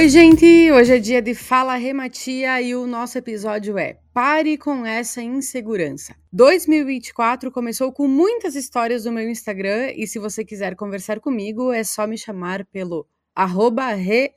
Oi, gente! Hoje é dia de Fala Rematia e o nosso episódio é Pare com essa insegurança. 2024 começou com muitas histórias no meu Instagram e se você quiser conversar comigo é só me chamar pelo arroba re,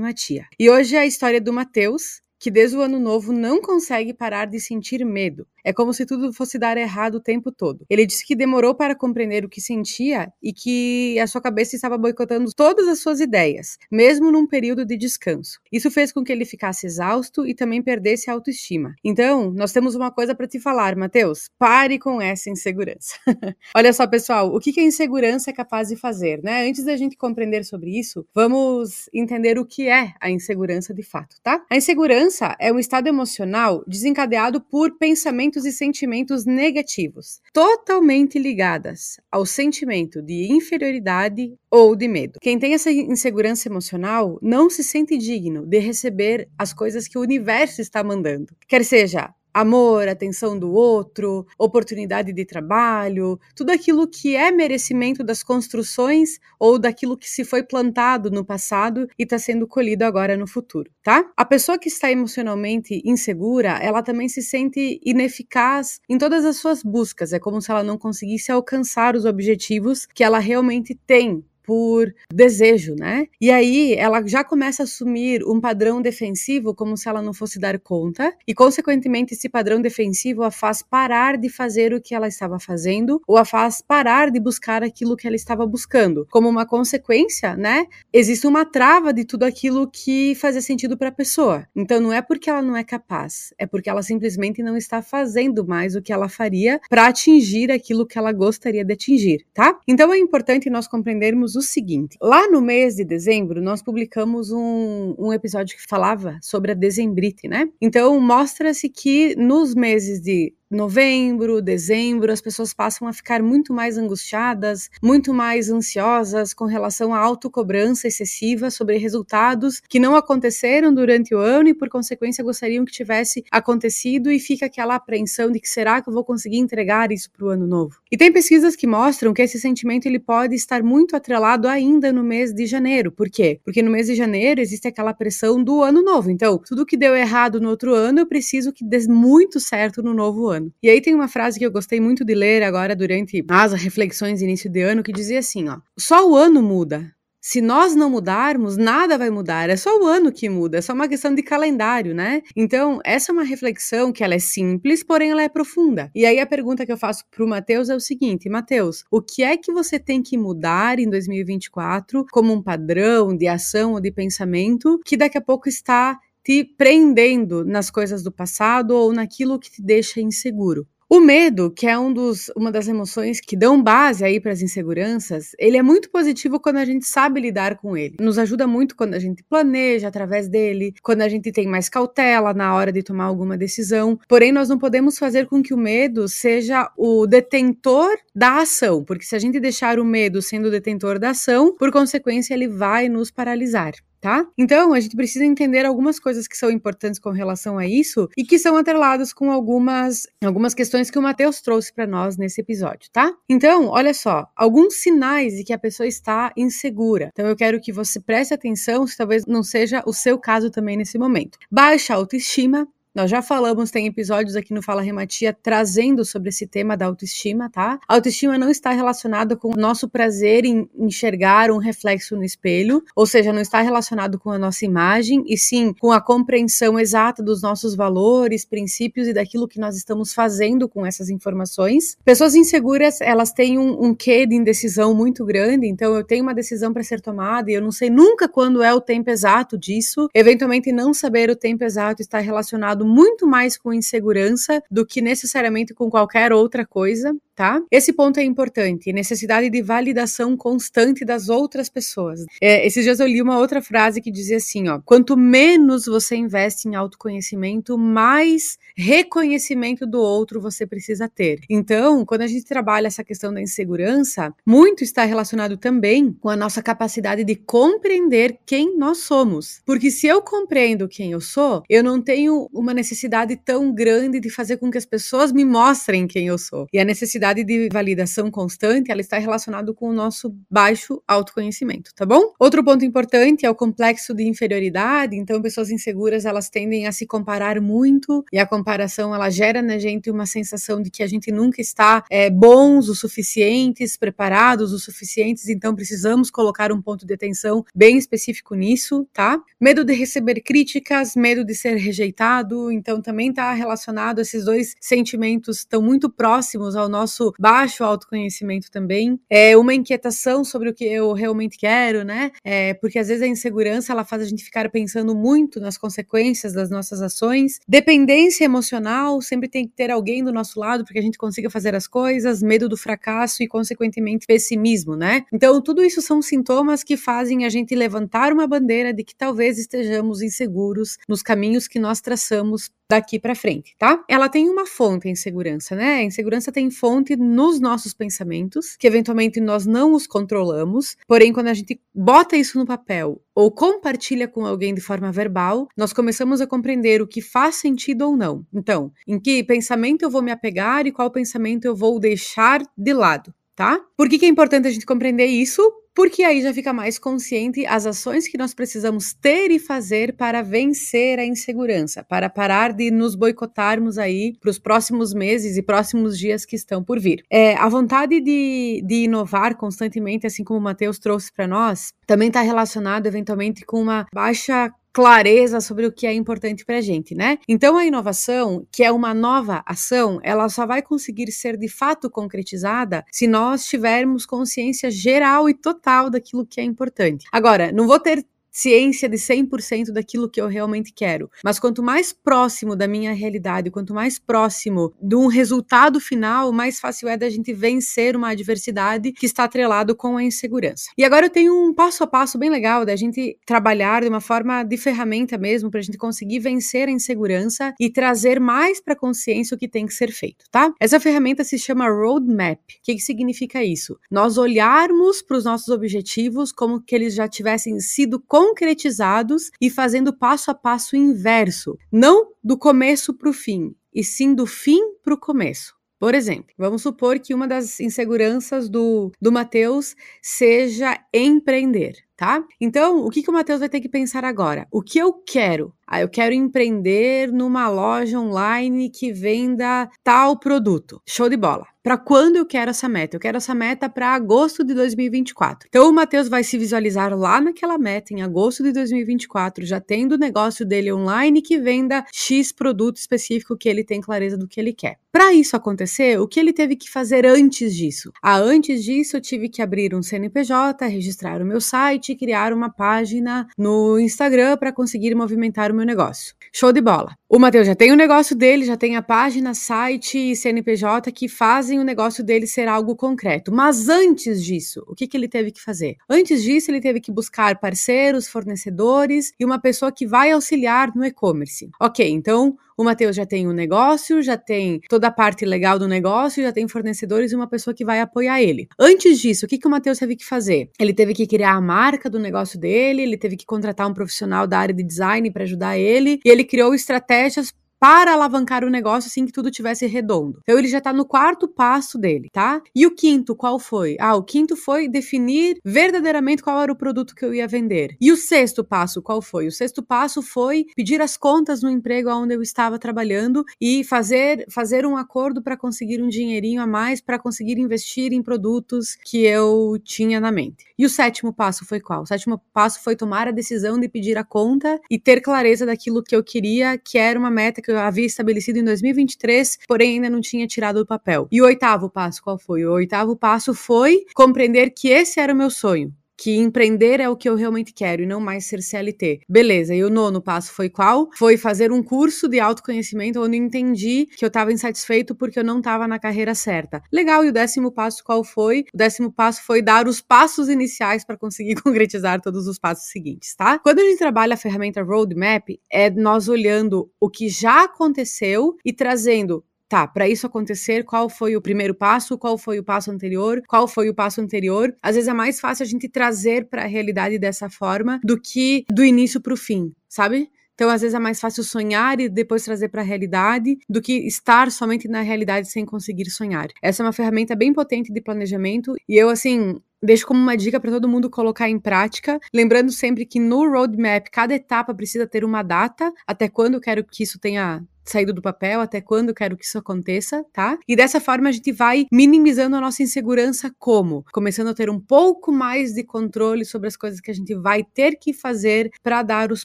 matia. E hoje é a história do Matheus, que desde o ano novo não consegue parar de sentir medo. É como se tudo fosse dar errado o tempo todo. Ele disse que demorou para compreender o que sentia e que a sua cabeça estava boicotando todas as suas ideias, mesmo num período de descanso. Isso fez com que ele ficasse exausto e também perdesse a autoestima. Então, nós temos uma coisa para te falar, Mateus. Pare com essa insegurança. Olha só, pessoal, o que a insegurança é capaz de fazer, né? Antes da gente compreender sobre isso, vamos entender o que é a insegurança de fato, tá? A insegurança é um estado emocional desencadeado por pensamentos pensamentos e sentimentos negativos, totalmente ligadas ao sentimento de inferioridade ou de medo. Quem tem essa insegurança emocional não se sente digno de receber as coisas que o universo está mandando. Quer seja amor, atenção do outro, oportunidade de trabalho, tudo aquilo que é merecimento das construções ou daquilo que se foi plantado no passado e está sendo colhido agora no futuro, tá? A pessoa que está emocionalmente insegura, ela também se sente ineficaz em todas as suas buscas, é como se ela não conseguisse alcançar os objetivos que ela realmente tem por desejo, né? E aí ela já começa a assumir um padrão defensivo como se ela não fosse dar conta, e consequentemente esse padrão defensivo a faz parar de fazer o que ela estava fazendo ou a faz parar de buscar aquilo que ela estava buscando. Como uma consequência, né? Existe uma trava de tudo aquilo que fazia sentido para a pessoa. Então não é porque ela não é capaz, é porque ela simplesmente não está fazendo mais o que ela faria para atingir aquilo que ela gostaria de atingir, tá? Então é importante nós compreendermos o seguinte: lá no mês de dezembro, nós publicamos um, um episódio que falava sobre a dezembrite, né? Então, mostra-se que nos meses de novembro, dezembro, as pessoas passam a ficar muito mais angustiadas, muito mais ansiosas com relação à autocobrança excessiva sobre resultados que não aconteceram durante o ano e, por consequência, gostariam que tivesse acontecido e fica aquela apreensão de que será que eu vou conseguir entregar isso para o ano novo. E tem pesquisas que mostram que esse sentimento ele pode estar muito atrelado ainda no mês de janeiro. Por quê? Porque no mês de janeiro existe aquela pressão do ano novo. Então, tudo que deu errado no outro ano, eu preciso que dê muito certo no novo ano ano. E aí tem uma frase que eu gostei muito de ler agora durante as reflexões início de ano que dizia assim, ó: "Só o ano muda, se nós não mudarmos, nada vai mudar. É só o ano que muda, é só uma questão de calendário, né? Então, essa é uma reflexão que ela é simples, porém ela é profunda. E aí a pergunta que eu faço para o Matheus é o seguinte: Matheus, o que é que você tem que mudar em 2024 como um padrão de ação ou de pensamento que daqui a pouco está te prendendo nas coisas do passado ou naquilo que te deixa inseguro. O medo, que é um dos, uma das emoções que dão base aí para as inseguranças, ele é muito positivo quando a gente sabe lidar com ele. Nos ajuda muito quando a gente planeja através dele, quando a gente tem mais cautela na hora de tomar alguma decisão. Porém, nós não podemos fazer com que o medo seja o detentor da ação, porque se a gente deixar o medo sendo o detentor da ação, por consequência, ele vai nos paralisar tá? Então, a gente precisa entender algumas coisas que são importantes com relação a isso e que são atreladas com algumas, algumas questões que o Matheus trouxe para nós nesse episódio, tá? Então, olha só, alguns sinais de que a pessoa está insegura. Então, eu quero que você preste atenção, se talvez não seja o seu caso também nesse momento. Baixa autoestima, nós já falamos, tem episódios aqui no Fala Rematia trazendo sobre esse tema da autoestima, tá? A autoestima não está relacionada com o nosso prazer em enxergar um reflexo no espelho, ou seja, não está relacionado com a nossa imagem, e sim com a compreensão exata dos nossos valores, princípios e daquilo que nós estamos fazendo com essas informações. Pessoas inseguras, elas têm um, um quê de indecisão muito grande, então eu tenho uma decisão para ser tomada e eu não sei nunca quando é o tempo exato disso. Eventualmente, não saber o tempo exato está relacionado muito mais com insegurança do que necessariamente com qualquer outra coisa tá? Esse ponto é importante, necessidade de validação constante das outras pessoas. É, esses dias eu li uma outra frase que dizia assim, ó, quanto menos você investe em autoconhecimento, mais reconhecimento do outro você precisa ter. Então, quando a gente trabalha essa questão da insegurança, muito está relacionado também com a nossa capacidade de compreender quem nós somos. Porque se eu compreendo quem eu sou, eu não tenho uma necessidade tão grande de fazer com que as pessoas me mostrem quem eu sou. E a necessidade necessidade de validação constante, ela está relacionada com o nosso baixo autoconhecimento, tá bom? Outro ponto importante é o complexo de inferioridade, então pessoas inseguras, elas tendem a se comparar muito, e a comparação, ela gera na gente uma sensação de que a gente nunca está é, bons o suficientes, preparados o suficientes, então precisamos colocar um ponto de atenção bem específico nisso, tá? Medo de receber críticas, medo de ser rejeitado, então também está relacionado, esses dois sentimentos estão muito próximos ao nosso baixo autoconhecimento também. É uma inquietação sobre o que eu realmente quero, né? É, porque às vezes a insegurança ela faz a gente ficar pensando muito nas consequências das nossas ações. Dependência emocional, sempre tem que ter alguém do nosso lado para que a gente consiga fazer as coisas, medo do fracasso e, consequentemente, pessimismo, né? Então, tudo isso são sintomas que fazem a gente levantar uma bandeira de que talvez estejamos inseguros nos caminhos que nós traçamos daqui para frente, tá? Ela tem uma fonte, a insegurança, né? A insegurança tem fonte nos nossos pensamentos, que eventualmente nós não os controlamos, porém, quando a gente bota isso no papel ou compartilha com alguém de forma verbal, nós começamos a compreender o que faz sentido ou não. Então, em que pensamento eu vou me apegar e qual pensamento eu vou deixar de lado tá? Por que, que é importante a gente compreender isso? Porque aí já fica mais consciente as ações que nós precisamos ter e fazer para vencer a insegurança, para parar de nos boicotarmos aí para os próximos meses e próximos dias que estão por vir. É, a vontade de, de inovar constantemente, assim como o Matheus trouxe para nós, também está relacionado eventualmente com uma baixa clareza sobre o que é importante para a gente, né? Então a inovação, que é uma nova ação, ela só vai conseguir ser de fato concretizada se nós tivermos consciência geral e total daquilo que é importante. Agora, não vou ter ciência de 100% daquilo que eu realmente quero. Mas quanto mais próximo da minha realidade, quanto mais próximo de um resultado final, mais fácil é da gente vencer uma adversidade que está atrelado com a insegurança. E agora eu tenho um passo a passo bem legal da gente trabalhar de uma forma de ferramenta mesmo para a gente conseguir vencer a insegurança e trazer mais para consciência o que tem que ser feito, tá? Essa ferramenta se chama Roadmap. O que, que significa isso? Nós olharmos para os nossos objetivos como que eles já tivessem sido concretizados e fazendo passo a passo inverso, não do começo para o fim, e sim do fim para o começo. Por exemplo, vamos supor que uma das inseguranças do, do Mateus seja empreender, tá? Então, o que, que o Mateus vai ter que pensar agora? O que eu quero? Ah, eu quero empreender numa loja online que venda tal produto. Show de bola. Para quando eu quero essa meta? Eu quero essa meta para agosto de 2024. Então o Matheus vai se visualizar lá naquela meta em agosto de 2024, já tendo o negócio dele online que venda X produto específico que ele tem clareza do que ele quer. Para isso acontecer, o que ele teve que fazer antes disso? Ah, antes disso eu tive que abrir um CNPJ, registrar o meu site criar uma página no Instagram para conseguir movimentar meu negócio. Show de bola. O Matheus já tem o negócio dele, já tem a página, site e CNPJ que fazem o negócio dele ser algo concreto. Mas antes disso, o que, que ele teve que fazer? Antes disso, ele teve que buscar parceiros, fornecedores e uma pessoa que vai auxiliar no e-commerce. Ok, então o Matheus já tem um negócio, já tem toda a parte legal do negócio, já tem fornecedores e uma pessoa que vai apoiar ele. Antes disso, o que, que o Matheus teve que fazer? Ele teve que criar a marca do negócio dele, ele teve que contratar um profissional da área de design para ajudar ele, e ele criou estratégias I just para alavancar o negócio assim que tudo tivesse redondo. Então ele já está no quarto passo dele, tá? E o quinto, qual foi? Ah, o quinto foi definir verdadeiramente qual era o produto que eu ia vender. E o sexto passo, qual foi? O sexto passo foi pedir as contas no emprego onde eu estava trabalhando e fazer fazer um acordo para conseguir um dinheirinho a mais para conseguir investir em produtos que eu tinha na mente. E o sétimo passo foi qual? O sétimo passo foi tomar a decisão de pedir a conta e ter clareza daquilo que eu queria, que era uma meta que eu havia estabelecido em 2023, porém ainda não tinha tirado do papel. E o oitavo passo, qual foi? O oitavo passo foi compreender que esse era o meu sonho que empreender é o que eu realmente quero e não mais ser CLT. Beleza, e o nono passo foi qual? Foi fazer um curso de autoconhecimento onde entendi que eu estava insatisfeito porque eu não estava na carreira certa. Legal, e o décimo passo qual foi? O décimo passo foi dar os passos iniciais para conseguir concretizar todos os passos seguintes, tá? Quando a gente trabalha a ferramenta Roadmap, é nós olhando o que já aconteceu e trazendo tá, para isso acontecer, qual foi o primeiro passo, qual foi o passo anterior, qual foi o passo anterior. Às vezes é mais fácil a gente trazer para a realidade dessa forma do que do início para o fim, sabe? Então, às vezes é mais fácil sonhar e depois trazer para a realidade do que estar somente na realidade sem conseguir sonhar. Essa é uma ferramenta bem potente de planejamento e eu assim, deixo como uma dica para todo mundo colocar em prática, lembrando sempre que no roadmap cada etapa precisa ter uma data, até quando eu quero que isso tenha saído do papel, até quando quero que isso aconteça, tá? E dessa forma a gente vai minimizando a nossa insegurança como? Começando a ter um pouco mais de controle sobre as coisas que a gente vai ter que fazer para dar os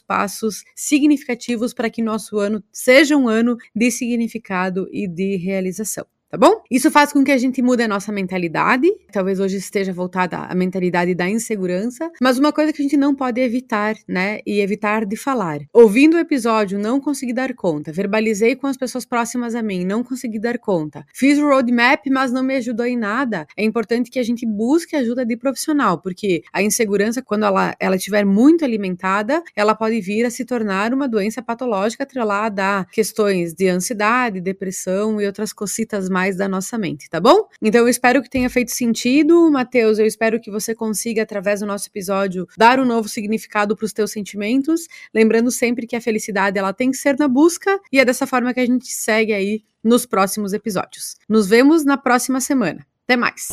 passos significativos para que nosso ano seja um ano de significado e de realização tá bom? Isso faz com que a gente mude a nossa mentalidade. Talvez hoje esteja voltada à mentalidade da insegurança, mas uma coisa que a gente não pode evitar, né? E evitar de falar. Ouvindo o episódio, não consegui dar conta. Verbalizei com as pessoas próximas a mim, não consegui dar conta. Fiz o roadmap, mas não me ajudou em nada. É importante que a gente busque ajuda de profissional, porque a insegurança, quando ela, ela estiver muito alimentada, ela pode vir a se tornar uma doença patológica atrelada a questões de ansiedade, depressão e outras cocitas mais mais da nossa mente, tá bom? Então eu espero que tenha feito sentido, Matheus. Eu espero que você consiga, através do nosso episódio, dar um novo significado para os teus sentimentos. Lembrando sempre que a felicidade ela tem que ser na busca e é dessa forma que a gente segue aí nos próximos episódios. Nos vemos na próxima semana. Até mais!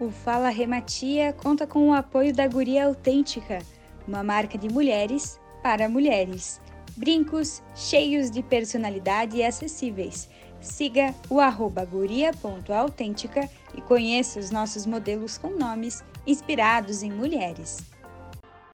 O Fala Rematia conta com o apoio da Guria Autêntica, uma marca de mulheres para mulheres. Brincos cheios de personalidade e acessíveis siga o arroba guria.autêntica e conheça os nossos modelos com nomes inspirados em mulheres.